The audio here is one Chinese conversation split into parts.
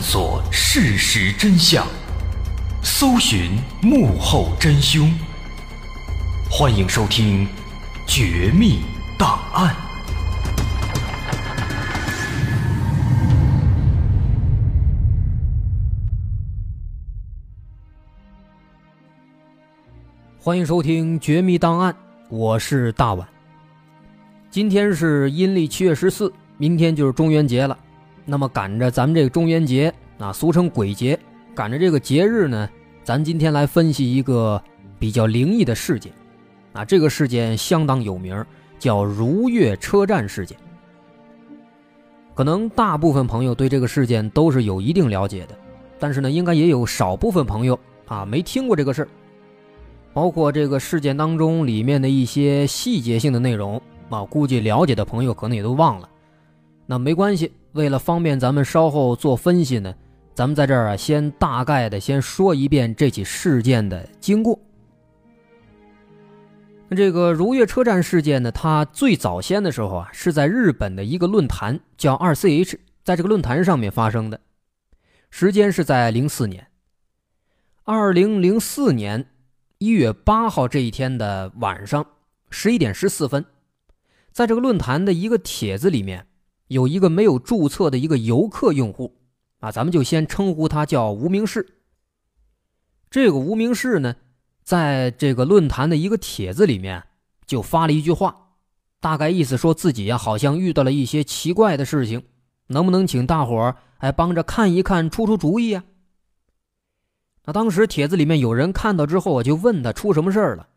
探索事实真相，搜寻幕后真凶。欢迎收听《绝密档案》，欢迎收听《绝密档案》，我是大碗。今天是阴历七月十四，明天就是中元节了。那么赶着咱们这个中元节啊，俗称鬼节，赶着这个节日呢，咱今天来分析一个比较灵异的事件。啊，这个事件相当有名，叫如月车站事件。可能大部分朋友对这个事件都是有一定了解的，但是呢，应该也有少部分朋友啊没听过这个事儿。包括这个事件当中里面的一些细节性的内容。啊，估计了解的朋友可能也都忘了，那没关系。为了方便咱们稍后做分析呢，咱们在这儿啊，先大概的先说一遍这起事件的经过。那这个如月车站事件呢，它最早先的时候啊，是在日本的一个论坛叫二 CH，在这个论坛上面发生的，时间是在零四年，二零零四年一月八号这一天的晚上十一点十四分。在这个论坛的一个帖子里面，有一个没有注册的一个游客用户，啊，咱们就先称呼他叫无名氏。这个无名氏呢，在这个论坛的一个帖子里面就发了一句话，大概意思说自己呀好像遇到了一些奇怪的事情，能不能请大伙儿哎帮着看一看，出出主意啊？那当时帖子里面有人看到之后，我就问他出什么事儿了。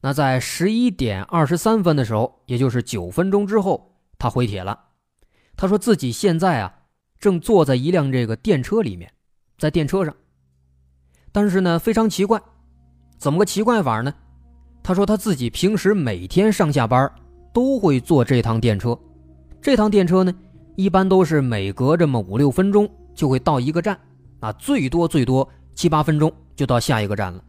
那在十一点二十三分的时候，也就是九分钟之后，他回帖了。他说自己现在啊，正坐在一辆这个电车里面，在电车上。但是呢，非常奇怪，怎么个奇怪法呢？他说他自己平时每天上下班都会坐这趟电车，这趟电车呢，一般都是每隔这么五六分钟就会到一个站，啊，最多最多七八分钟就到下一个站了。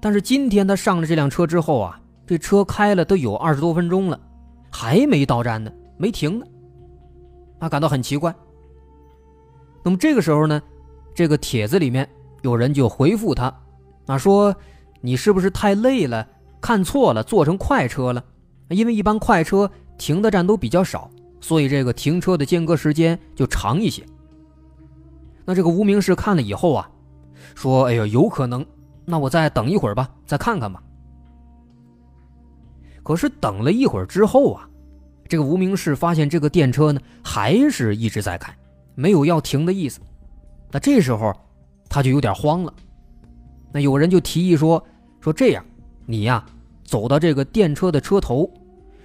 但是今天他上了这辆车之后啊，这车开了都有二十多分钟了，还没到站呢，没停呢。他感到很奇怪。那么这个时候呢，这个帖子里面有人就回复他，啊说你是不是太累了，看错了，坐成快车了？因为一般快车停的站都比较少，所以这个停车的间隔时间就长一些。那这个无名氏看了以后啊，说：“哎呦，有可能。”那我再等一会儿吧，再看看吧。可是等了一会儿之后啊，这个无名氏发现这个电车呢还是一直在开，没有要停的意思。那这时候他就有点慌了。那有人就提议说：“说这样，你呀走到这个电车的车头，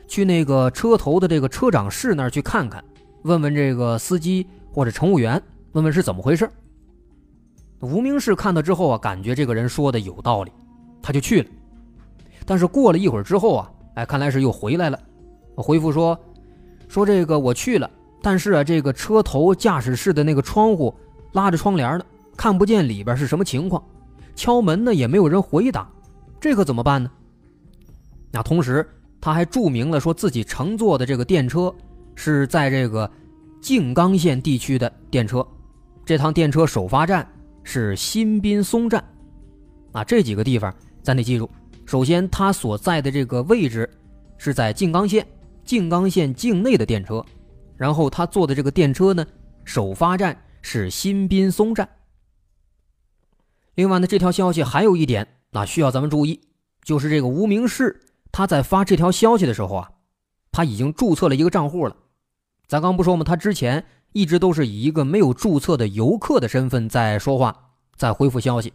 去那个车头的这个车长室那儿去看看，问问这个司机或者乘务员，问问是怎么回事。”无名氏看到之后啊，感觉这个人说的有道理，他就去了。但是过了一会儿之后啊，哎，看来是又回来了。回复说，说这个我去了，但是啊，这个车头驾驶室的那个窗户拉着窗帘呢，看不见里边是什么情况。敲门呢也没有人回答，这可怎么办呢？那同时他还注明了说自己乘坐的这个电车是在这个静冈县地区的电车，这趟电车首发站。是新滨松站，啊，这几个地方咱得记住。首先，他所在的这个位置是在静冈县，静冈县境内的电车。然后他坐的这个电车呢，首发站是新滨松站。另外呢，这条消息还有一点那，需要咱们注意，就是这个无名氏他在发这条消息的时候啊，他已经注册了一个账户了。咱刚不说吗？他之前。一直都是以一个没有注册的游客的身份在说话，在回复消息。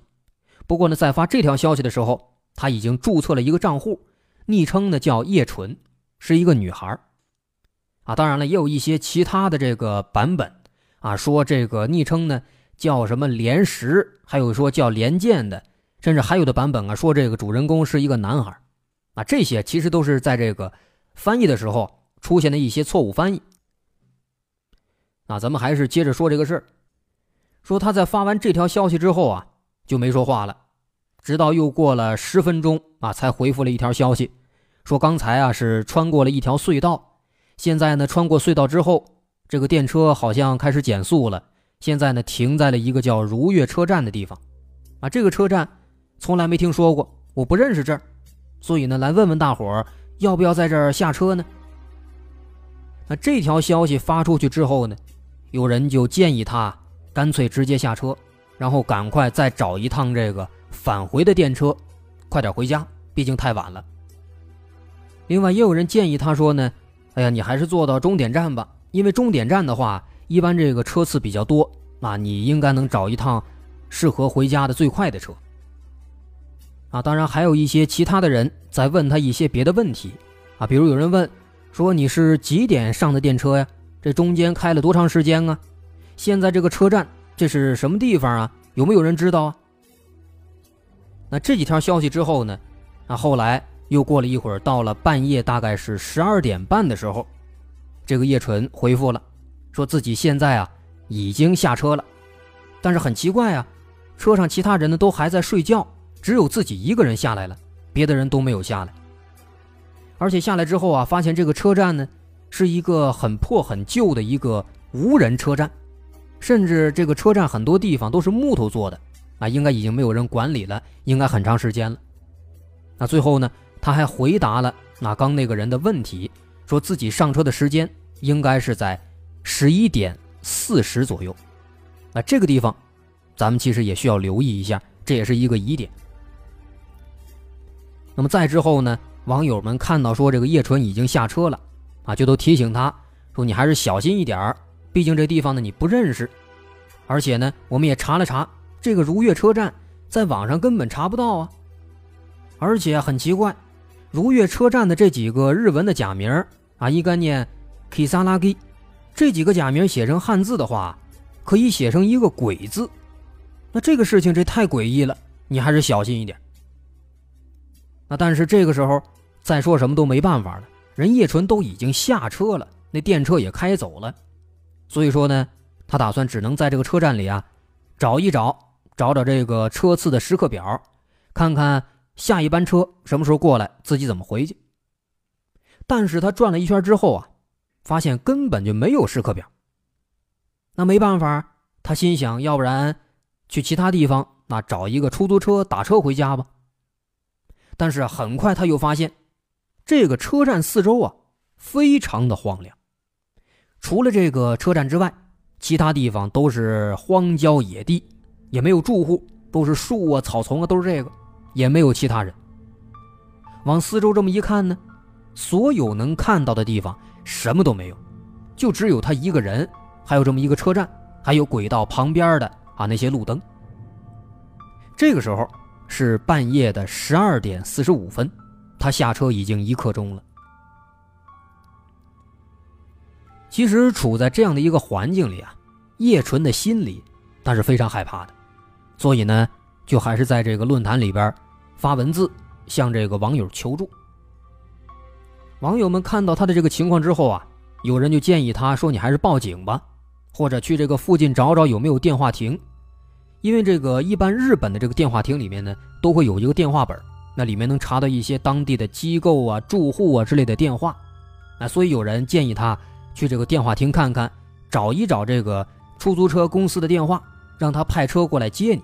不过呢，在发这条消息的时候，他已经注册了一个账户，昵称呢叫叶纯，是一个女孩啊，当然了，也有一些其他的这个版本啊，说这个昵称呢叫什么连石，还有说叫连剑的，甚至还有的版本啊说这个主人公是一个男孩啊，这些其实都是在这个翻译的时候出现的一些错误翻译。那咱们还是接着说这个事儿。说他在发完这条消息之后啊，就没说话了，直到又过了十分钟啊，才回复了一条消息，说刚才啊是穿过了一条隧道，现在呢穿过隧道之后，这个电车好像开始减速了，现在呢停在了一个叫如月车站的地方，啊，这个车站从来没听说过，我不认识这儿，所以呢来问问大伙儿要不要在这儿下车呢？那这条消息发出去之后呢，有人就建议他干脆直接下车，然后赶快再找一趟这个返回的电车，快点回家，毕竟太晚了。另外也有人建议他说呢，哎呀，你还是坐到终点站吧，因为终点站的话。一般这个车次比较多，那你应该能找一趟适合回家的最快的车。啊，当然还有一些其他的人在问他一些别的问题，啊，比如有人问说你是几点上的电车呀？这中间开了多长时间啊？现在这个车站这是什么地方啊？有没有人知道啊？那这几条消息之后呢？啊，后来又过了一会儿，到了半夜大概是十二点半的时候，这个叶纯回复了。说自己现在啊已经下车了，但是很奇怪啊，车上其他人呢都还在睡觉，只有自己一个人下来了，别的人都没有下来。而且下来之后啊，发现这个车站呢是一个很破很旧的一个无人车站，甚至这个车站很多地方都是木头做的啊，应该已经没有人管理了，应该很长时间了。那最后呢，他还回答了那刚那个人的问题，说自己上车的时间应该是在。十一点四十左右，那这个地方，咱们其实也需要留意一下，这也是一个疑点。那么再之后呢，网友们看到说这个叶纯已经下车了，啊，就都提醒他说：“你还是小心一点儿，毕竟这地方呢你不认识，而且呢，我们也查了查，这个如月车站在网上根本查不到啊，而且很奇怪，如月车站的这几个日文的假名啊，一概念 Kisaragi。”这几个假名写成汉字的话，可以写成一个“鬼”字。那这个事情这太诡异了，你还是小心一点。那但是这个时候再说什么都没办法了，人叶纯都已经下车了，那电车也开走了，所以说呢，他打算只能在这个车站里啊找一找，找找这个车次的时刻表，看看下一班车什么时候过来，自己怎么回去。但是他转了一圈之后啊。发现根本就没有时刻表，那没办法，他心想，要不然去其他地方，那找一个出租车打车回家吧。但是很快他又发现，这个车站四周啊，非常的荒凉，除了这个车站之外，其他地方都是荒郊野地，也没有住户，都是树啊、草丛啊，都是这个，也没有其他人。往四周这么一看呢，所有能看到的地方。什么都没有，就只有他一个人，还有这么一个车站，还有轨道旁边的啊那些路灯。这个时候是半夜的十二点四十五分，他下车已经一刻钟了。其实处在这样的一个环境里啊，叶纯的心里他是非常害怕的，所以呢，就还是在这个论坛里边发文字向这个网友求助。网友们看到他的这个情况之后啊，有人就建议他说：“你还是报警吧，或者去这个附近找找有没有电话亭，因为这个一般日本的这个电话亭里面呢，都会有一个电话本，那里面能查到一些当地的机构啊、住户啊之类的电话。那所以有人建议他去这个电话亭看看，找一找这个出租车公司的电话，让他派车过来接你。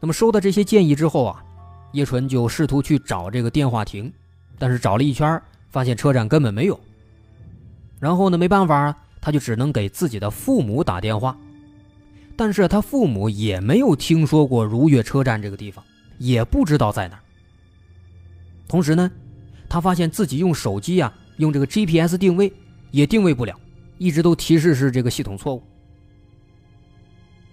那么收到这些建议之后啊，叶纯就试图去找这个电话亭。”但是找了一圈，发现车站根本没有。然后呢，没办法啊，他就只能给自己的父母打电话。但是他父母也没有听说过如月车站这个地方，也不知道在哪。同时呢，他发现自己用手机啊，用这个 GPS 定位也定位不了，一直都提示是这个系统错误。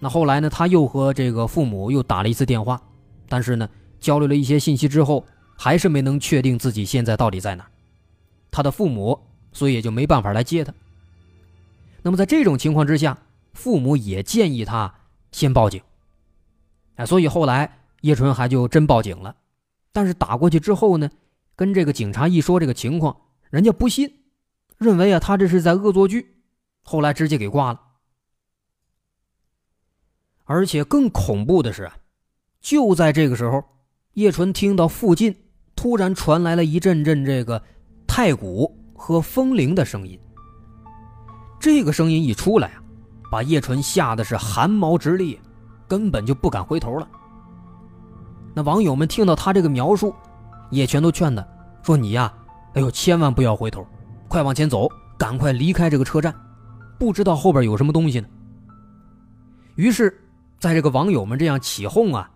那后来呢，他又和这个父母又打了一次电话，但是呢，交流了一些信息之后。还是没能确定自己现在到底在哪，他的父母，所以也就没办法来接他。那么在这种情况之下，父母也建议他先报警。哎，所以后来叶纯还就真报警了，但是打过去之后呢，跟这个警察一说这个情况，人家不信，认为啊他这是在恶作剧，后来直接给挂了。而且更恐怖的是，就在这个时候，叶纯听到附近。突然传来了一阵阵这个太鼓和风铃的声音。这个声音一出来啊，把叶纯吓得是汗毛直立，根本就不敢回头了。那网友们听到他这个描述，也全都劝他，说：“你呀，哎呦，千万不要回头，快往前走，赶快离开这个车站，不知道后边有什么东西呢。”于是，在这个网友们这样起哄啊，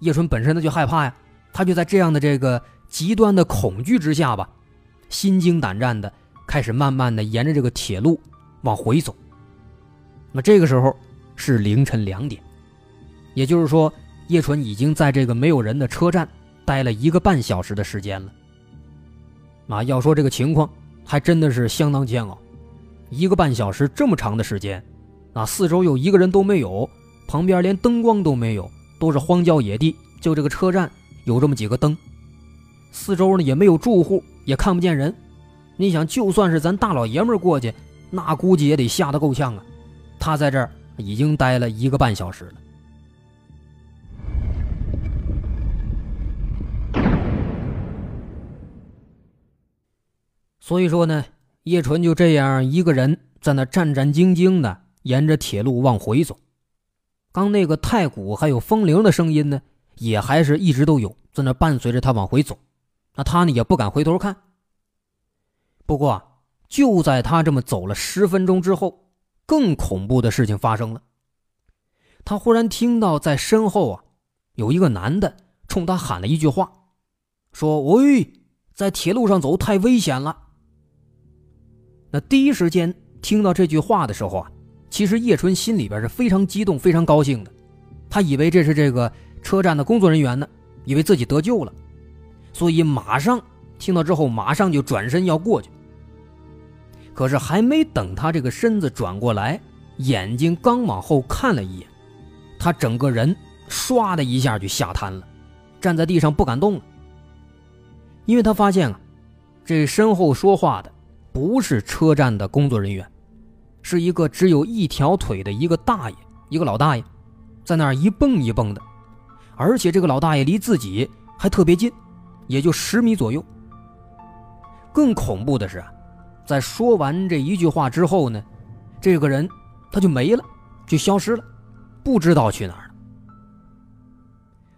叶纯本身他就害怕呀，他就在这样的这个极端的恐惧之下吧，心惊胆战的开始慢慢的沿着这个铁路往回走。那这个时候是凌晨两点，也就是说。叶纯已经在这个没有人的车站待了一个半小时的时间了。啊，要说这个情况，还真的是相当煎熬。一个半小时这么长的时间，啊，四周又一个人都没有，旁边连灯光都没有，都是荒郊野地，就这个车站有这么几个灯，四周呢也没有住户，也看不见人。你想，就算是咱大老爷们过去，那估计也得吓得够呛啊。他在这儿已经待了一个半小时了。所以说呢，叶纯就这样一个人在那战战兢兢的沿着铁路往回走。刚那个太鼓还有风铃的声音呢，也还是一直都有在那伴随着他往回走。那他呢也不敢回头看。不过就在他这么走了十分钟之后，更恐怖的事情发生了。他忽然听到在身后啊，有一个男的冲他喊了一句话，说：“喂，在铁路上走太危险了。”那第一时间听到这句话的时候啊，其实叶春心里边是非常激动、非常高兴的。他以为这是这个车站的工作人员呢，以为自己得救了，所以马上听到之后，马上就转身要过去。可是还没等他这个身子转过来，眼睛刚往后看了一眼，他整个人唰的一下就吓瘫了，站在地上不敢动了。因为他发现啊，这身后说话的。不是车站的工作人员，是一个只有一条腿的一个大爷，一个老大爷，在那儿一蹦一蹦的，而且这个老大爷离自己还特别近，也就十米左右。更恐怖的是，在说完这一句话之后呢，这个人他就没了，就消失了，不知道去哪儿了。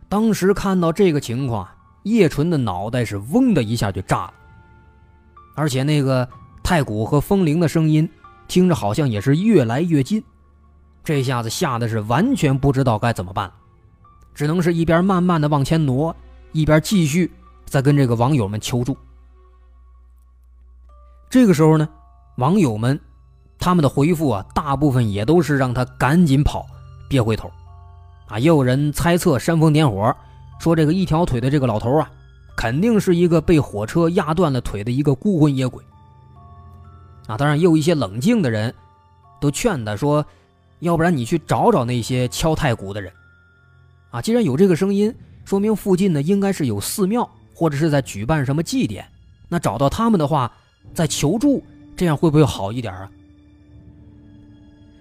当时看到这个情况，叶纯的脑袋是嗡的一下就炸了，而且那个。太鼓和风铃的声音，听着好像也是越来越近，这下子吓得是完全不知道该怎么办，只能是一边慢慢的往前挪，一边继续在跟这个网友们求助。这个时候呢，网友们他们的回复啊，大部分也都是让他赶紧跑，别回头，啊，也有人猜测煽风点火，说这个一条腿的这个老头啊，肯定是一个被火车压断了腿的一个孤魂野鬼。啊，当然也有一些冷静的人，都劝他说：“要不然你去找找那些敲太鼓的人。啊，既然有这个声音，说明附近呢应该是有寺庙或者是在举办什么祭典。那找到他们的话，再求助，这样会不会好一点啊？”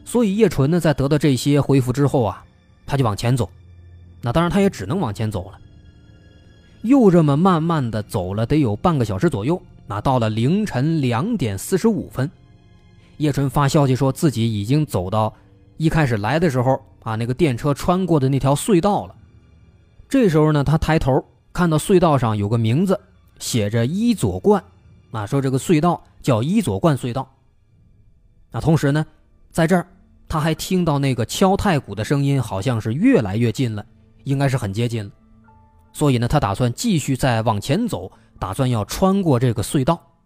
所以叶纯呢，在得到这些回复之后啊，他就往前走。那当然，他也只能往前走了。又这么慢慢的走了，得有半个小时左右。那到了凌晨两点四十五分，叶纯发消息说自己已经走到一开始来的时候啊，那个电车穿过的那条隧道了。这时候呢，他抬头看到隧道上有个名字，写着伊佐冠，啊，说这个隧道叫伊佐冠隧道。那同时呢，在这儿他还听到那个敲太鼓的声音，好像是越来越近了，应该是很接近了。所以呢，他打算继续再往前走。打算要穿过这个隧道，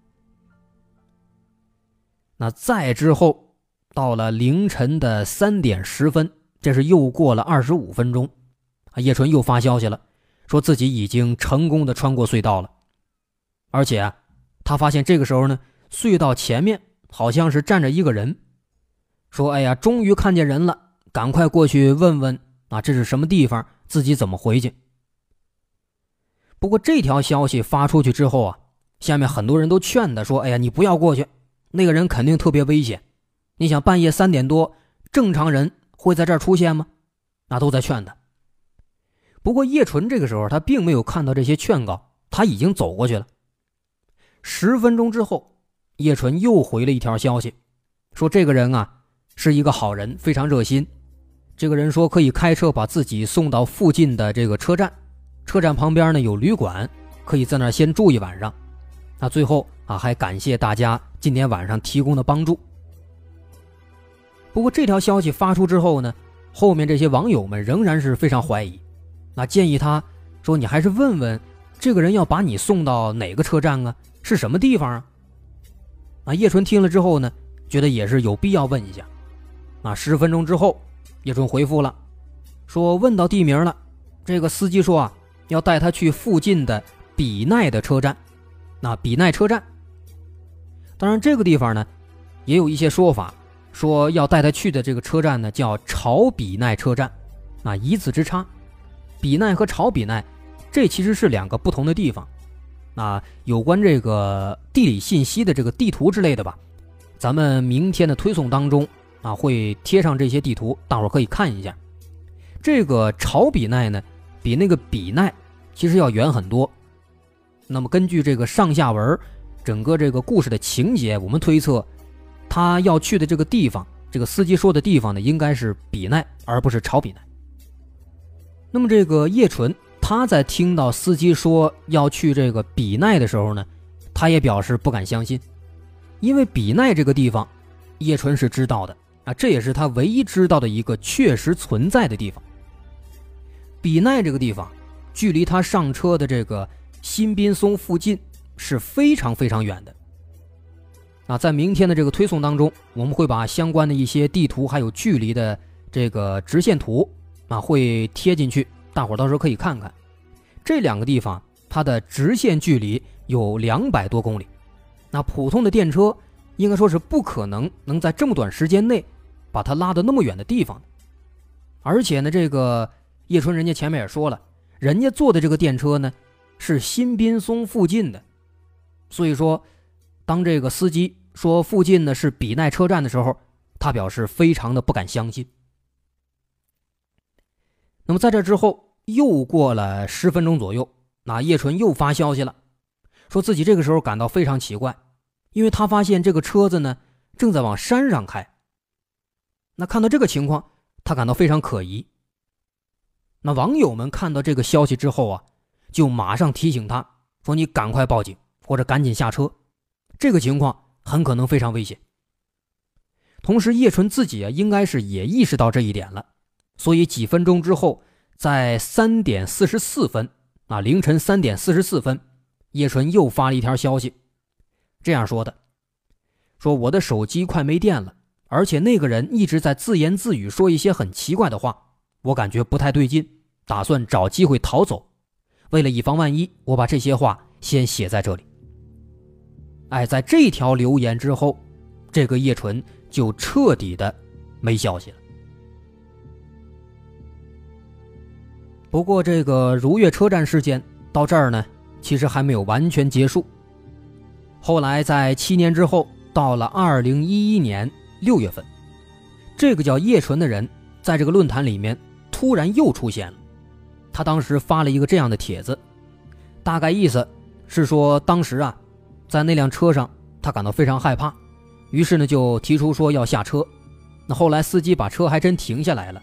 那再之后，到了凌晨的三点十分，这是又过了二十五分钟，啊，叶纯又发消息了，说自己已经成功的穿过隧道了，而且啊，他发现这个时候呢，隧道前面好像是站着一个人，说：“哎呀，终于看见人了，赶快过去问问啊，这是什么地方，自己怎么回去。”不过这条消息发出去之后啊，下面很多人都劝他说：“哎呀，你不要过去，那个人肯定特别危险。你想半夜三点多，正常人会在这儿出现吗？”那都在劝他。不过叶纯这个时候他并没有看到这些劝告，他已经走过去了。十分钟之后，叶纯又回了一条消息，说：“这个人啊，是一个好人，非常热心。这个人说可以开车把自己送到附近的这个车站，车站旁边呢有旅馆，可以在那儿先住一晚上。那最后啊，还感谢大家今天晚上提供的帮助。不过这条消息发出之后呢，后面这些网友们仍然是非常怀疑，那建议他说你还是问问这个人要把你送到哪个车站啊，是什么地方啊？啊，叶纯听了之后呢，觉得也是有必要问一下。啊，十分钟之后。叶春回复了，说问到地名了，这个司机说啊，要带他去附近的比奈的车站。那比奈车站，当然这个地方呢，也有一些说法，说要带他去的这个车站呢叫朝比奈车站。那一字之差，比奈和朝比奈，这其实是两个不同的地方。那有关这个地理信息的这个地图之类的吧，咱们明天的推送当中。啊，会贴上这些地图，大伙可以看一下。这个朝比奈呢，比那个比奈其实要远很多。那么根据这个上下文，整个这个故事的情节，我们推测，他要去的这个地方，这个司机说的地方呢，应该是比奈，而不是朝比奈。那么这个叶纯，他在听到司机说要去这个比奈的时候呢，他也表示不敢相信，因为比奈这个地方，叶纯是知道的。啊，这也是他唯一知道的一个确实存在的地方。比奈这个地方，距离他上车的这个新宾松附近是非常非常远的。啊，在明天的这个推送当中，我们会把相关的一些地图还有距离的这个直线图啊，会贴进去，大伙儿到时候可以看看。这两个地方它的直线距离有两百多公里，那普通的电车应该说是不可能能在这么短时间内。把它拉到那么远的地方，而且呢，这个叶春人家前面也说了，人家坐的这个电车呢是新宾松附近的，所以说，当这个司机说附近呢是比奈车站的时候，他表示非常的不敢相信。那么在这之后又过了十分钟左右，那叶纯又发消息了，说自己这个时候感到非常奇怪，因为他发现这个车子呢正在往山上开。那看到这个情况，他感到非常可疑。那网友们看到这个消息之后啊，就马上提醒他说：“你赶快报警，或者赶紧下车，这个情况很可能非常危险。”同时，叶纯自己啊，应该是也意识到这一点了，所以几分钟之后，在三点四十四分啊，凌晨三点四十四分，叶纯又发了一条消息，这样说的：“说我的手机快没电了。”而且那个人一直在自言自语，说一些很奇怪的话，我感觉不太对劲，打算找机会逃走。为了以防万一，我把这些话先写在这里。哎，在这条留言之后，这个叶纯就彻底的没消息了。不过，这个如月车站事件到这儿呢，其实还没有完全结束。后来，在七年之后，到了二零一一年。六月份，这个叫叶纯的人在这个论坛里面突然又出现了。他当时发了一个这样的帖子，大概意思是说，当时啊，在那辆车上，他感到非常害怕，于是呢就提出说要下车。那后来司机把车还真停下来了。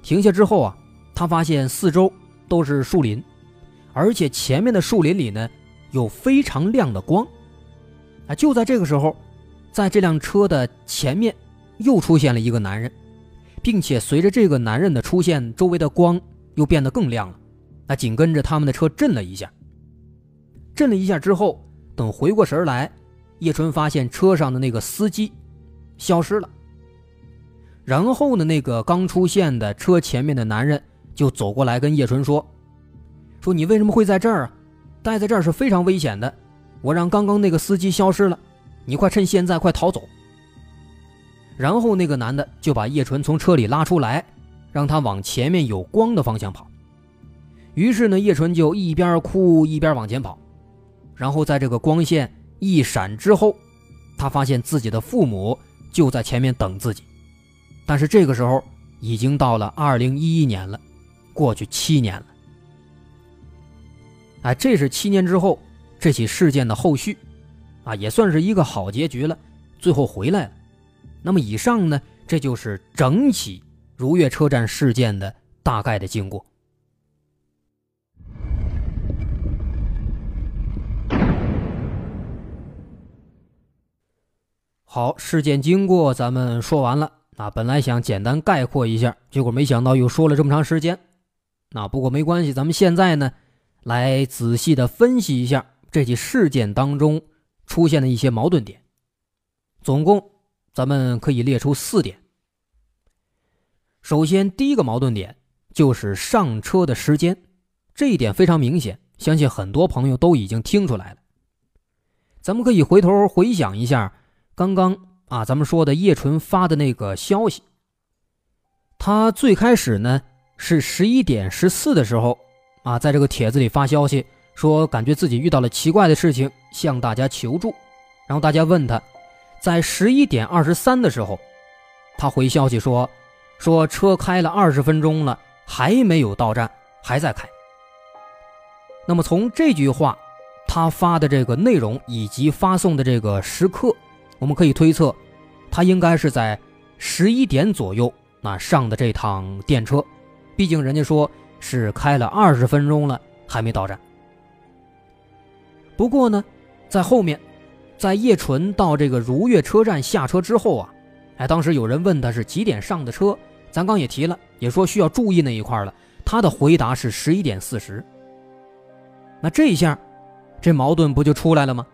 停下之后啊，他发现四周都是树林，而且前面的树林里呢有非常亮的光。啊，就在这个时候。在这辆车的前面，又出现了一个男人，并且随着这个男人的出现，周围的光又变得更亮了。那紧跟着他们的车震了一下，震了一下之后，等回过神来，叶春发现车上的那个司机消失了。然后呢，那个刚出现的车前面的男人就走过来跟叶春说：“说你为什么会在这儿啊？待在这儿是非常危险的。我让刚刚那个司机消失了。”你快趁现在快逃走！然后那个男的就把叶纯从车里拉出来，让他往前面有光的方向跑。于是呢，叶纯就一边哭一边往前跑。然后在这个光线一闪之后，他发现自己的父母就在前面等自己。但是这个时候已经到了二零一一年了，过去七年了。哎，这是七年之后这起事件的后续。啊，也算是一个好结局了，最后回来了。那么以上呢，这就是整起如月车站事件的大概的经过。好，事件经过咱们说完了。啊，本来想简单概括一下，结果没想到又说了这么长时间。那不过没关系，咱们现在呢，来仔细的分析一下这起事件当中出现的一些矛盾点。总共咱们可以列出四点。首先，第一个矛盾点就是上车的时间，这一点非常明显，相信很多朋友都已经听出来了。咱们可以回头回想一下刚刚。啊，咱们说的叶纯发的那个消息，他最开始呢是十一点十四的时候，啊，在这个帖子里发消息说，感觉自己遇到了奇怪的事情，向大家求助。然后大家问他，在十一点二十三的时候，他回消息说，说车开了二十分钟了，还没有到站，还在开。那么从这句话，他发的这个内容以及发送的这个时刻。我们可以推测，他应该是在十一点左右那上的这趟电车，毕竟人家说是开了二十分钟了还没到站。不过呢，在后面，在叶纯到这个如月车站下车之后啊，哎，当时有人问他是几点上的车，咱刚也提了，也说需要注意那一块了。他的回答是十一点四十。那这一下，这矛盾不就出来了吗？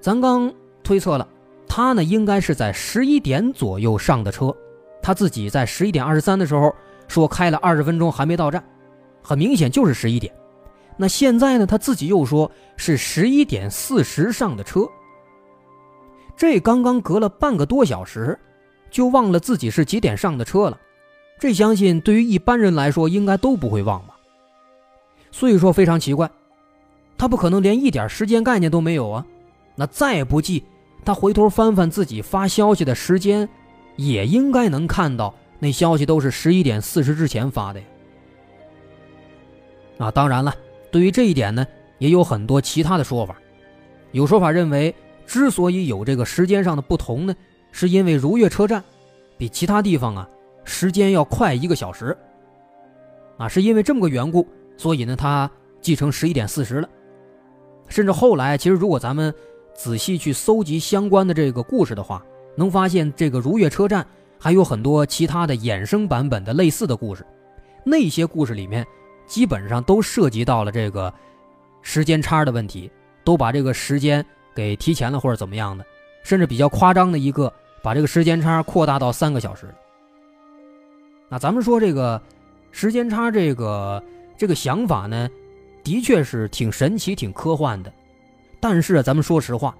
咱刚。推测了，他呢应该是在十一点左右上的车，他自己在十一点二十三的时候说开了二十分钟还没到站，很明显就是十一点。那现在呢，他自己又说是十一点四十上的车，这刚刚隔了半个多小时，就忘了自己是几点上的车了，这相信对于一般人来说应该都不会忘吧。所以说非常奇怪，他不可能连一点时间概念都没有啊，那再不济。他回头翻翻自己发消息的时间，也应该能看到那消息都是十一点四十之前发的呀。啊，当然了，对于这一点呢，也有很多其他的说法。有说法认为，之所以有这个时间上的不同呢，是因为如月车站比其他地方啊时间要快一个小时。啊，是因为这么个缘故，所以呢，他记成十一点四十了。甚至后来，其实如果咱们。仔细去搜集相关的这个故事的话，能发现这个如月车站还有很多其他的衍生版本的类似的故事。那些故事里面基本上都涉及到了这个时间差的问题，都把这个时间给提前了或者怎么样的，甚至比较夸张的一个，把这个时间差扩大到三个小时。那咱们说这个时间差这个这个想法呢，的确是挺神奇、挺科幻的。但是咱们说实话，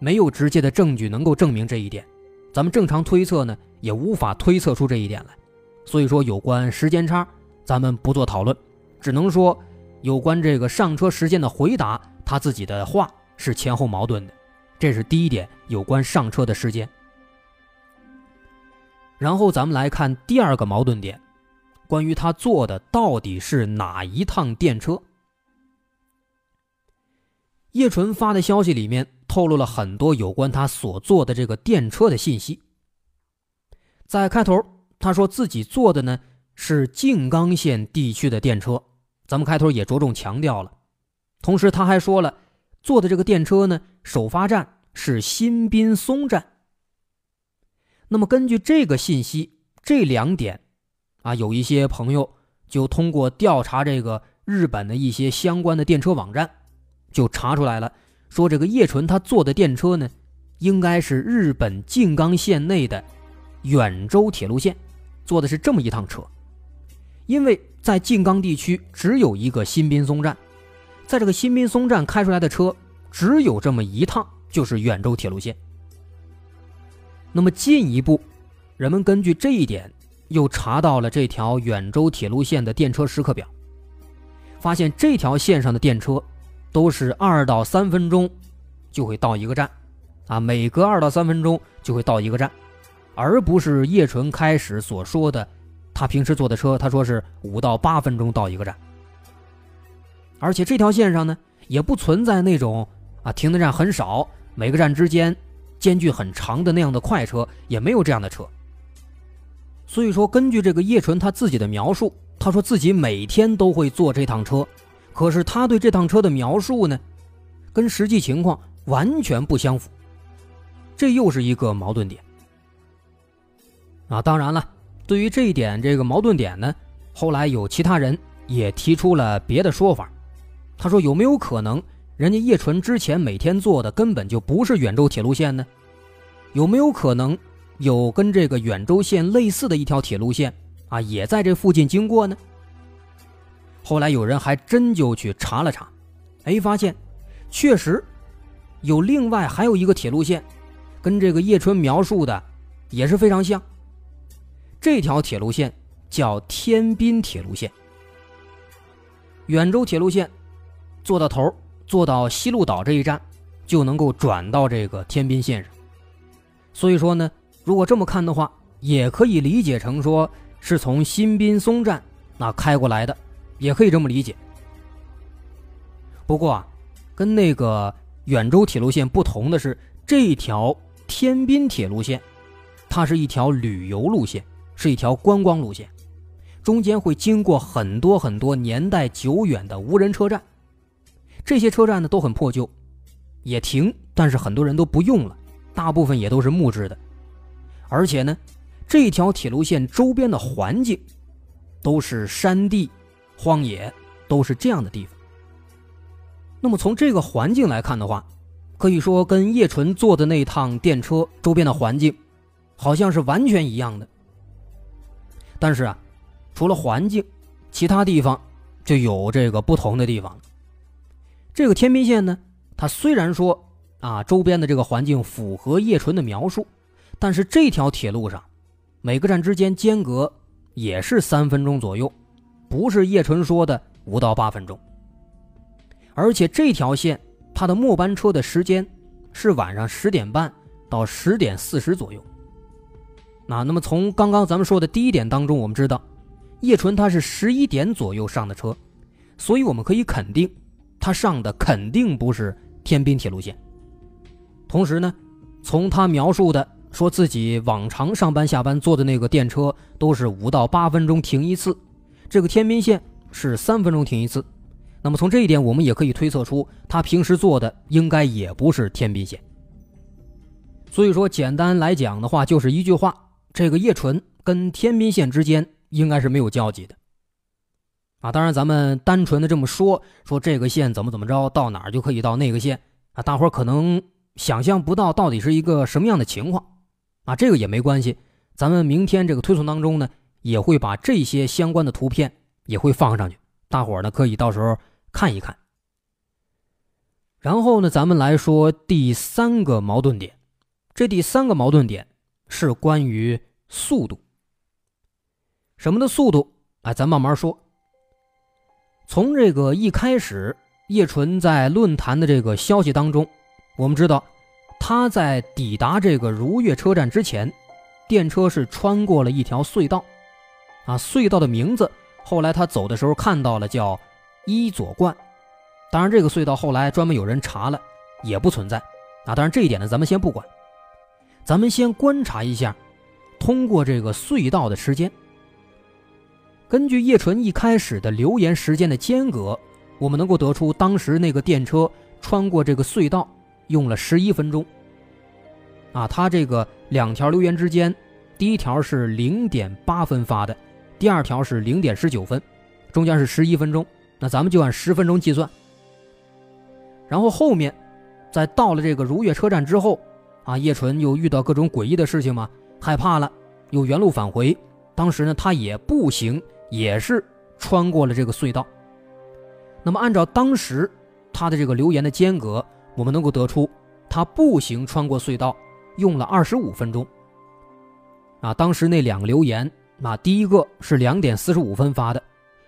没有直接的证据能够证明这一点，咱们正常推测呢，也无法推测出这一点来。所以说，有关时间差，咱们不做讨论，只能说有关这个上车时间的回答，他自己的话是前后矛盾的，这是第一点，有关上车的时间。然后咱们来看第二个矛盾点，关于他坐的到底是哪一趟电车。叶纯发的消息里面透露了很多有关他所坐的这个电车的信息。在开头，他说自己坐的呢是静冈县地区的电车，咱们开头也着重强调了。同时，他还说了坐的这个电车呢首发站是新滨松站。那么，根据这个信息，这两点，啊，有一些朋友就通过调查这个日本的一些相关的电车网站。就查出来了，说这个叶纯他坐的电车呢，应该是日本静冈县内的远州铁路线，坐的是这么一趟车。因为在静冈地区只有一个新滨松站，在这个新滨松站开出来的车只有这么一趟，就是远州铁路线。那么进一步，人们根据这一点又查到了这条远州铁路线的电车时刻表，发现这条线上的电车。都是二到三分钟就会到一个站，啊，每隔二到三分钟就会到一个站，而不是叶纯开始所说的，他平时坐的车，他说是五到八分钟到一个站。而且这条线上呢，也不存在那种啊停的站很少，每个站之间间距很长的那样的快车，也没有这样的车，所以说，根据这个叶纯他自己的描述，他说自己每天都会坐这趟车，可是他对这趟车的描述呢，跟实际情况完全不相符，这又是一个矛盾点。啊，当然了，对于这一点这个矛盾点呢，后来有其他人也提出了别的说法。他说有没有可能，人家叶纯之前每天坐的根本就不是远州铁路线呢？有没有可能有跟这个远州线类似的一条铁路线啊，也在这附近经过呢？后来有人还真就去查了查，哎，发现确实有另外还有一个铁路线，跟这个叶纯描述的也是非常像。这条铁路线叫天滨铁路线，远州铁路线坐到头，坐到西路岛这一站，就能够转到这个天滨线上。所以说呢，如果这么看的话，也可以理解成说是从新滨松站那开过来的，也可以这么理解。不过啊，跟那个远州铁路线不同的是，这条天滨铁路线，它是一条旅游路线。是一条观光路线，中间会经过很多很多年代久远的无人车站，这些车站呢都很破旧，也停，但是很多人都不用了，大部分也都是木质的，而且呢，这条铁路线周边的环境都是山地、荒野，都是这样的地方。那么从这个环境来看的话，可以说跟叶纯坐的那趟电车周边的环境，好像是完全一样的。但是啊，除了环境，其他地方就有这个不同的地方了。这个天平线呢，它虽然说啊周边的这个环境符合叶纯的描述，但是这条铁路上每个站之间间隔也是三分钟左右，不是叶纯说的五到八分钟。而且这条线它的末班车的时间是晚上十点半到十点四十左右。那那么从刚刚咱们说的第一点当中，我们知道，叶纯他是十一点左右上的车，所以我们可以肯定，他上的肯定不是天滨铁路线。同时呢，从他描述的说自己往常上班下班坐的那个电车都是五到八分钟停一次，这个天滨线是三分钟停一次，那么从这一点我们也可以推测出，他平时坐的应该也不是天滨线。所以说，简单来讲的话，就是一句话。这个叶纯跟天滨线之间应该是没有交集的，啊，当然咱们单纯的这么说，说这个线怎么怎么着，到哪儿就可以到那个线啊，大伙可能想象不到到底是一个什么样的情况，啊，这个也没关系，咱们明天这个推送当中呢，也会把这些相关的图片也会放上去，大伙呢可以到时候看一看。然后呢，咱们来说第三个矛盾点，这第三个矛盾点。是关于速度，什么的速度？哎，咱慢慢说。从这个一开始，叶纯在论坛的这个消息当中，我们知道他在抵达这个如月车站之前，电车是穿过了一条隧道，啊，隧道的名字后来他走的时候看到了，叫伊佐冠。当然，这个隧道后来专门有人查了，也不存在。啊，当然这一点呢，咱们先不管。咱们先观察一下，通过这个隧道的时间。根据叶纯一开始的留言时间的间隔，我们能够得出当时那个电车穿过这个隧道用了十一分钟。啊，他这个两条留言之间，第一条是零点八分发的，第二条是零点十九分，中间是十一分钟。那咱们就按十分钟计算。然后后面，在到了这个如月车站之后。啊，叶纯又遇到各种诡异的事情吗？害怕了，又原路返回。当时呢，他也步行，也是穿过了这个隧道。那么，按照当时他的这个留言的间隔，我们能够得出，他步行穿过隧道用了二十五分钟。啊，当时那两个留言，啊，第一个是两点四十五分发的，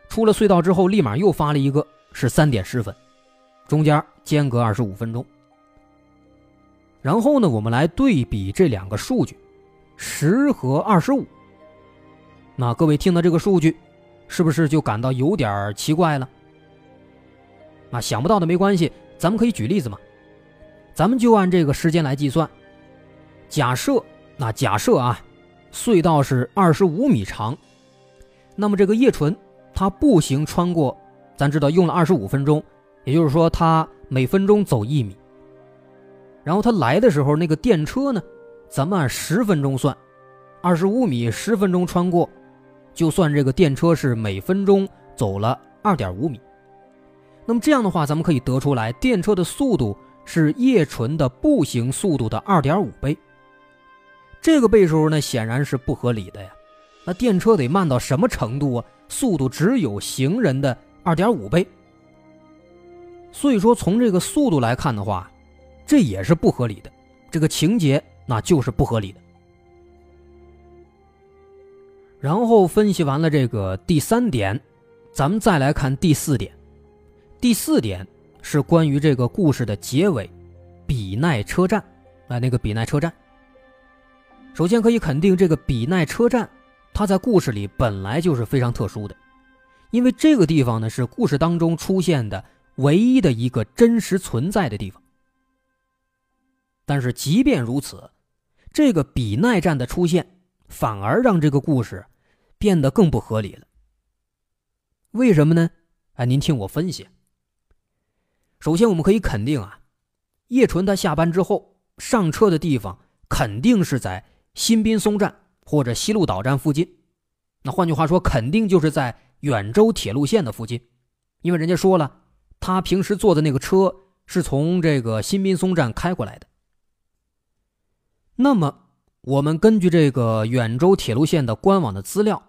出了隧道之后立马又发了一个，是三点十分，中间间隔二十五分钟。然后呢，我们来对比这两个数据，十和二十五。那各位听到这个数据，是不是就感到有点奇怪了？啊，想不到的没关系，咱们可以举例子嘛。咱们就按这个时间来计算。假设，那假设啊，隧道是二十五米长，那么这个叶纯他步行穿过，咱知道用了二十五分钟，也就是说他每分钟走一米。然后他来的时候那个电车呢，咱们按十分钟算，二十五米十分钟穿过，就算这个电车是每分钟走了二点五米。那么这样的话，咱们可以得出来，电车的速度是叶纯的步行速度的二点五倍。这个倍数呢，显然是不合理的呀。那电车得慢到什么程度啊？速度只有行人的二点五倍。所以说，从这个速度来看的话，这也是不合理的。这个情节那就是不合理的。然后分析完了这个第三点，咱们再来看第四点。第四点是关于这个故事的结尾，比奈车站，啊，那个比奈车站。首先可以肯定，这个比奈车站，它在故事里本来就是非常特殊的，因为这个地方呢是故事当中出现的唯一的一个真实存在的地方。但是即便如此，这个比奈站的出现反而让这个故事变得更不合理了。为什么呢？哎，您听我分析。首先我们可以肯定啊，叶纯他下班之后上车的地方肯定是在。新滨松站或者西路岛站附近，那换句话说，肯定就是在远州铁路线的附近，因为人家说了，他平时坐的那个车是从这个新滨松站开过来的。那么，我们根据这个远州铁路线的官网的资料，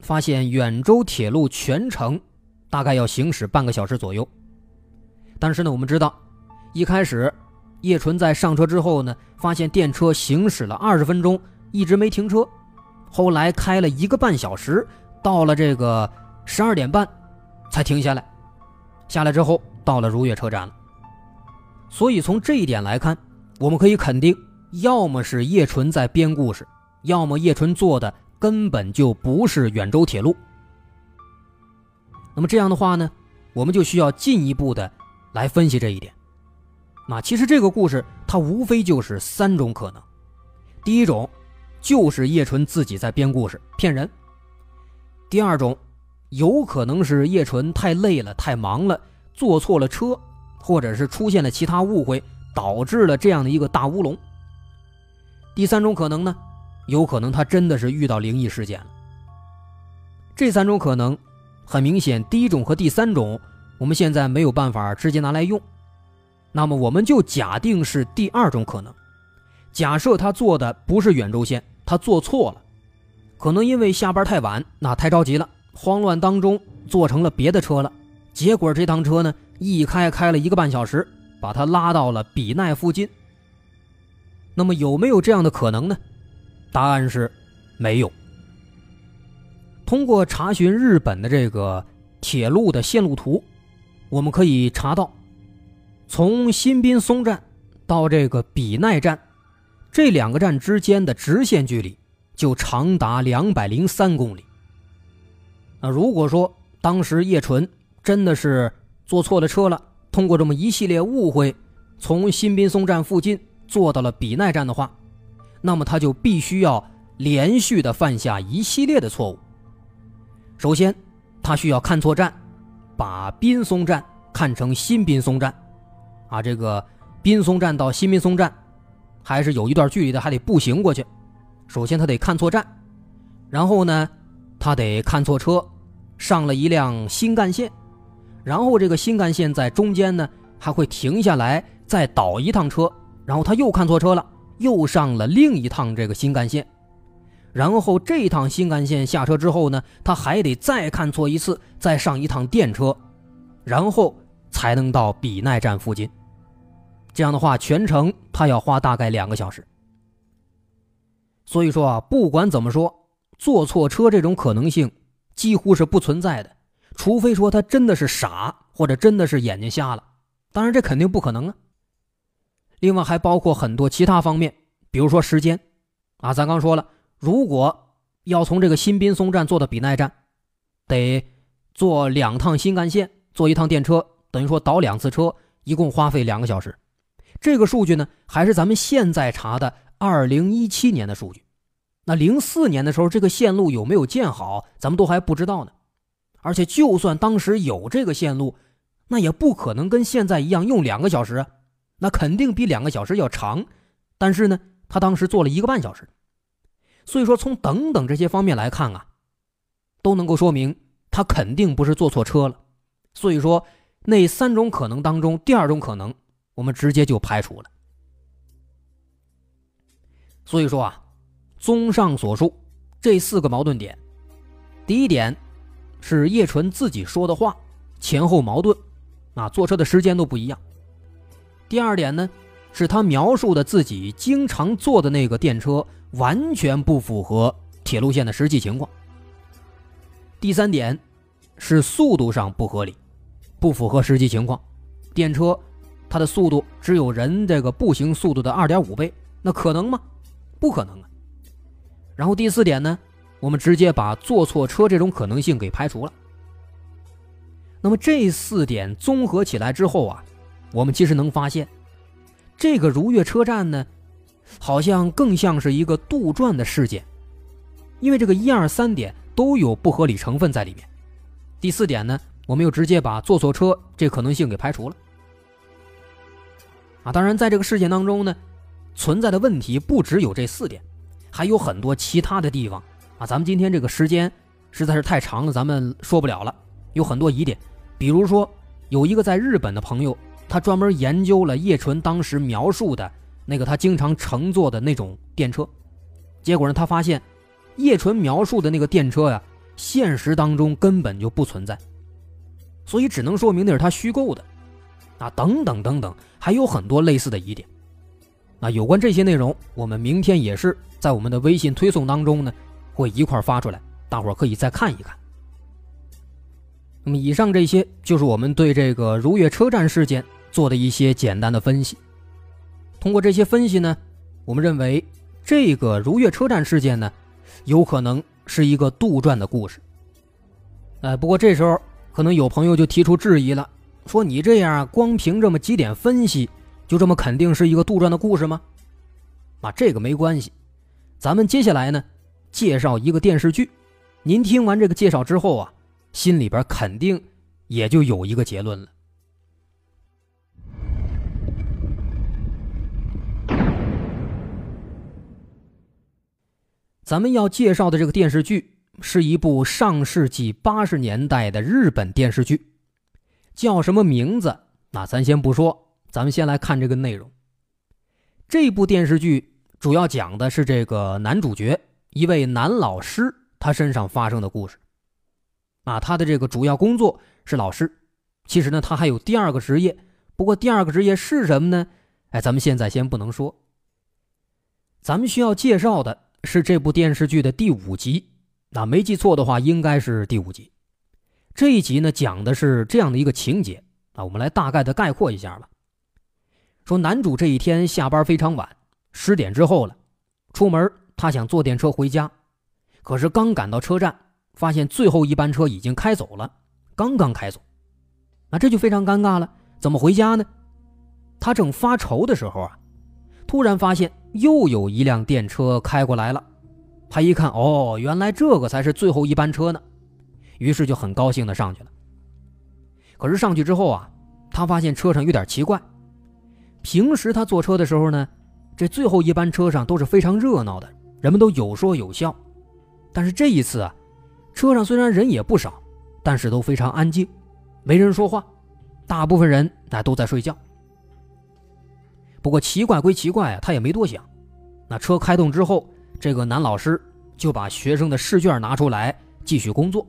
发现远州铁路全程大概要行驶半个小时左右。但是呢，我们知道，一开始。叶纯在上车之后呢，发现电车行驶了二十分钟，一直没停车。后来开了一个半小时，到了这个十二点半，才停下来。下来之后，到了如月车站了。所以从这一点来看，我们可以肯定，要么是叶纯在编故事，要么叶纯做的根本就不是远州铁路。那么这样的话呢，我们就需要进一步的来分析这一点。那其实这个故事它无非就是三种可能，第一种就是叶纯自己在编故事骗人；第二种有可能是叶纯太累了太忙了坐错了车，或者是出现了其他误会导致了这样的一个大乌龙；第三种可能呢，有可能他真的是遇到灵异事件了。这三种可能很明显，第一种和第三种我们现在没有办法直接拿来用。那么我们就假定是第二种可能，假设他坐的不是远州线，他坐错了，可能因为下班太晚，那太着急了，慌乱当中坐成了别的车了，结果这趟车呢一开开了一个半小时，把他拉到了比奈附近。那么有没有这样的可能呢？答案是没有。通过查询日本的这个铁路的线路图，我们可以查到。从新滨松站到这个比奈站，这两个站之间的直线距离就长达两百零三公里。那如果说当时叶纯真的是坐错了车了，通过这么一系列误会，从新滨松站附近做到了比奈站的话，那么他就必须要连续的犯下一系列的错误。首先，他需要看错站，把滨松站看成新滨松站。啊，这个滨松站到新滨松站，还是有一段距离的，还得步行过去。首先他得看错站，然后呢，他得看错车，上了一辆新干线，然后这个新干线在中间呢还会停下来再倒一趟车，然后他又看错车了，又上了另一趟这个新干线，然后这趟新干线下车之后呢，他还得再看错一次，再上一趟电车，然后。才能到比奈站附近，这样的话，全程他要花大概两个小时。所以说啊，不管怎么说，坐错车这种可能性几乎是不存在的，除非说他真的是傻，或者真的是眼睛瞎了。当然，这肯定不可能啊。另外还包括很多其他方面，比如说时间啊，咱刚说了，如果要从这个新滨松站坐到比奈站，得坐两趟新干线，坐一趟电车。等于说倒两次车，一共花费两个小时。这个数据呢，还是咱们现在查的二零一七年的数据，那零四年的时候，这个线路有没有建好，咱们都还不知道呢。而且，就算当时有这个线路，那也不可能跟现在一样用两个小时，那肯定比两个小时要长。但是呢，他当时坐了一个半小时。所以说，从等等这些方面来看啊，都能够说明他肯定不是坐错车了。所以说，那三种可能当中，第二种可能我们直接就排除了。所以说啊。综上所述，这四个矛盾点，第一点是叶纯自己说的话前后矛盾，啊，坐车的时间都不一样。第二点呢，是他描述的自己经常坐的那个电车完全不符合铁路线的实际情况。第三点是速度上不合理，不符合实际情况。电车它的速度只有人这个步行速度的二点五倍，那可能吗？不可能啊。然后第四点呢，我们直接把坐错车这种可能性给排除了。那么这四点综合起来之后啊，我们其实能发现，这个如月车站呢，好像更像是一个杜撰的事件，因为这个一二三点都有不合理成分在里面。第四点呢，我们又直接把坐错车这可能性给排除了。啊，当然在这个事件当中呢，存在的问题不只有这四点。还有很多其他的地方啊，咱们今天这个时间实在是太长了，咱们说不了了。有很多疑点，比如说有一个在日本的朋友，他专门研究了叶纯当时描述的那个他经常乘坐的那种电车，结果呢，他发现叶纯描述的那个电车呀，现实当中根本就不存在，所以只能说明那是他虚构的啊，等等等等，还有很多类似的疑点。那有关这些内容，我们明天也是。在我们的微信推送当中呢，会一块发出来，大伙可以再看一看。那么以上这些就是我们对这个如月车站事件做的一些简单的分析。通过这些分析呢，我们认为这个如月车站事件呢，有可能是一个杜撰的故事。哎，不过这时候可能有朋友就提出质疑了，说你这样光凭这么几点分析，就这么肯定是一个杜撰的故事吗？啊，这个没关系。咱们接下来呢，介绍一个电视剧。您听完这个介绍之后啊，心里边肯定也就有一个结论了。咱们要介绍的这个电视剧是一部上世纪八十年代的日本电视剧，叫什么名字？那咱先不说，咱们先来看这个内容。这部电视剧。主要讲的是这个男主角一位男老师他身上发生的故事。啊，他的这个主要工作是老师，其实呢，他还有第二个职业，不过第二个职业是什么呢？哎，咱们现在先不能说。咱们需要介绍的是这部电视剧的第五集，那没记错的话，应该是第五集。这一集呢，讲的是这样的一个情节啊，我们来大概的概括一下吧。说男主这一天下班非常晚。十点之后了，出门他想坐电车回家，可是刚赶到车站，发现最后一班车已经开走了，刚刚开走，那这就非常尴尬了，怎么回家呢？他正发愁的时候啊，突然发现又有一辆电车开过来了，他一看，哦，原来这个才是最后一班车呢，于是就很高兴的上去了。可是上去之后啊，他发现车上有点奇怪，平时他坐车的时候呢。这最后一班车上都是非常热闹的，人们都有说有笑。但是这一次啊，车上虽然人也不少，但是都非常安静，没人说话，大部分人那都在睡觉。不过奇怪归奇怪啊，他也没多想。那车开动之后，这个男老师就把学生的试卷拿出来继续工作。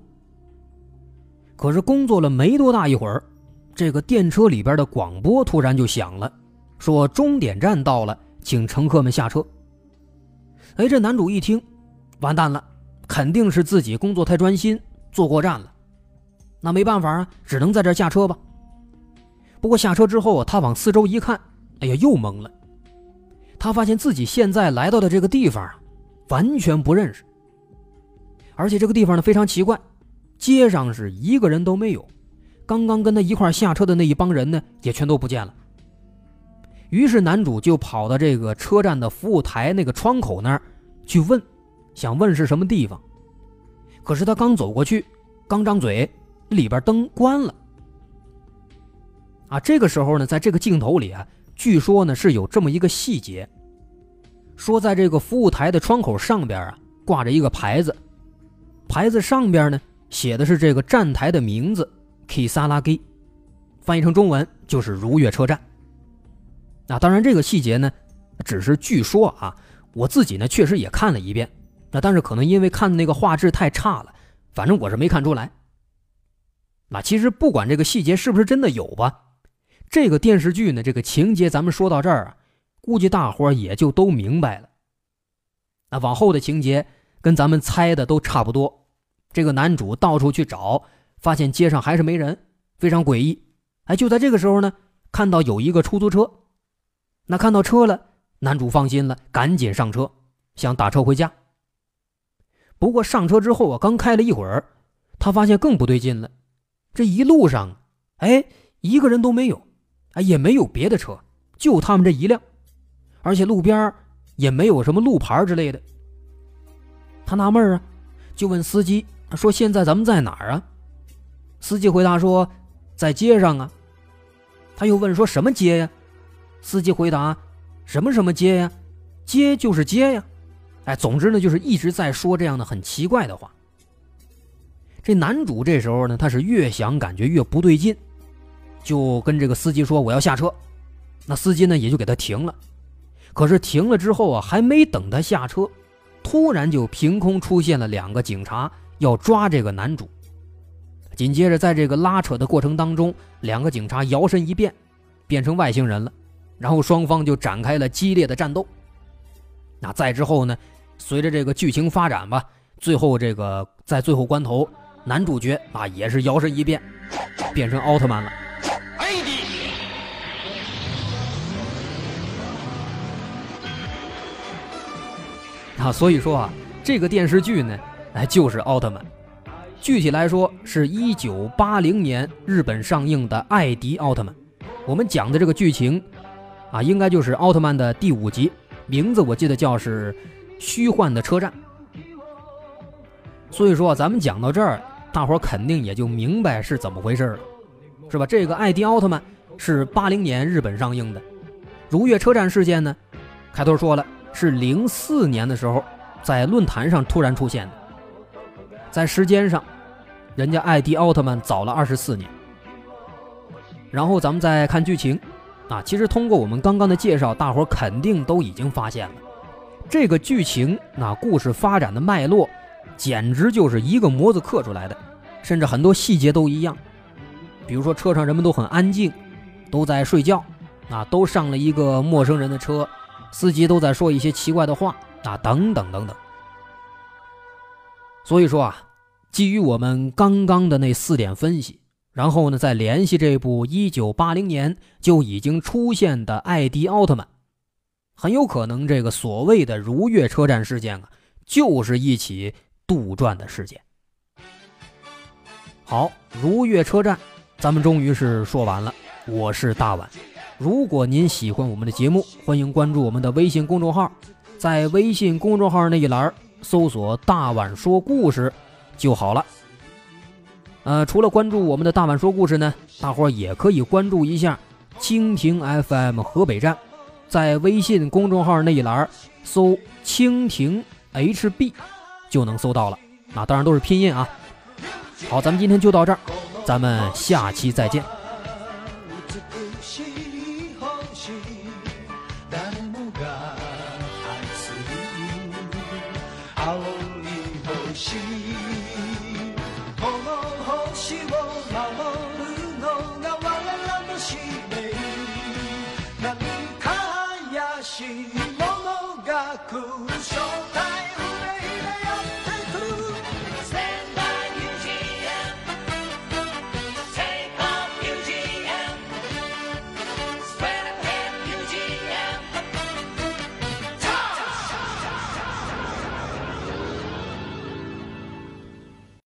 可是工作了没多大一会儿，这个电车里边的广播突然就响了，说终点站到了。请乘客们下车。哎，这男主一听，完蛋了，肯定是自己工作太专心，坐过站了。那没办法啊，只能在这下车吧。不过下车之后，他往四周一看，哎呀，又懵了。他发现自己现在来到的这个地方啊，完全不认识。而且这个地方呢非常奇怪，街上是一个人都没有，刚刚跟他一块下车的那一帮人呢，也全都不见了。于是男主就跑到这个车站的服务台那个窗口那儿去问，想问是什么地方。可是他刚走过去，刚张嘴，里边灯关了。啊，这个时候呢，在这个镜头里啊，据说呢是有这么一个细节，说在这个服务台的窗口上边啊挂着一个牌子，牌子上边呢写的是这个站台的名字 Kisaragi，翻译成中文就是如月车站。那当然，这个细节呢，只是据说啊，我自己呢确实也看了一遍，那但是可能因为看那个画质太差了，反正我是没看出来。那其实不管这个细节是不是真的有吧，这个电视剧呢，这个情节咱们说到这儿啊，估计大伙也就都明白了。那往后的情节跟咱们猜的都差不多，这个男主到处去找，发现街上还是没人，非常诡异。哎，就在这个时候呢，看到有一个出租车。那看到车了，男主放心了，赶紧上车，想打车回家。不过上车之后啊，刚开了一会儿，他发现更不对劲了。这一路上，哎，一个人都没有，哎，也没有别的车，就他们这一辆，而且路边也没有什么路牌之类的。他纳闷啊，就问司机说：“现在咱们在哪儿啊？”司机回答说：“在街上啊。”他又问说：“什么街呀？”司机回答：“什么什么街呀？街就是街呀。”哎，总之呢，就是一直在说这样的很奇怪的话。这男主这时候呢，他是越想感觉越不对劲，就跟这个司机说：“我要下车。”那司机呢也就给他停了。可是停了之后啊，还没等他下车，突然就凭空出现了两个警察要抓这个男主。紧接着，在这个拉扯的过程当中，两个警察摇身一变，变成外星人了。然后双方就展开了激烈的战斗。那再之后呢？随着这个剧情发展吧，最后这个在最后关头，男主角啊也是摇身一变，变成奥特曼了。啊，所以说啊，这个电视剧呢，哎，就是奥特曼。具体来说，是一九八零年日本上映的《艾迪奥特曼》。我们讲的这个剧情。啊，应该就是奥特曼的第五集，名字我记得叫是《虚幻的车站》。所以说，咱们讲到这儿，大伙儿肯定也就明白是怎么回事了，是吧？这个艾迪奥特曼是八零年日本上映的，如月车站事件呢，开头说了是零四年的时候在论坛上突然出现的，在时间上，人家艾迪奥特曼早了二十四年。然后咱们再看剧情。啊，其实通过我们刚刚的介绍，大伙肯定都已经发现了，这个剧情那故事发展的脉络，简直就是一个模子刻出来的，甚至很多细节都一样。比如说车上人们都很安静，都在睡觉，啊，都上了一个陌生人的车，司机都在说一些奇怪的话，啊，等等等等。所以说啊，基于我们刚刚的那四点分析。然后呢，再联系这部一九八零年就已经出现的艾迪奥特曼，很有可能这个所谓的如月车站事件啊，就是一起杜撰的事件。好，如月车站，咱们终于是说完了。我是大碗，如果您喜欢我们的节目，欢迎关注我们的微信公众号，在微信公众号那一栏搜索“大碗说故事”就好了。呃，除了关注我们的大碗说故事呢，大伙儿也可以关注一下蜻蜓 FM 河北站，在微信公众号那一栏搜“蜻蜓 HB” 就能搜到了。那，当然都是拼音啊。好，咱们今天就到这儿，咱们下期再见。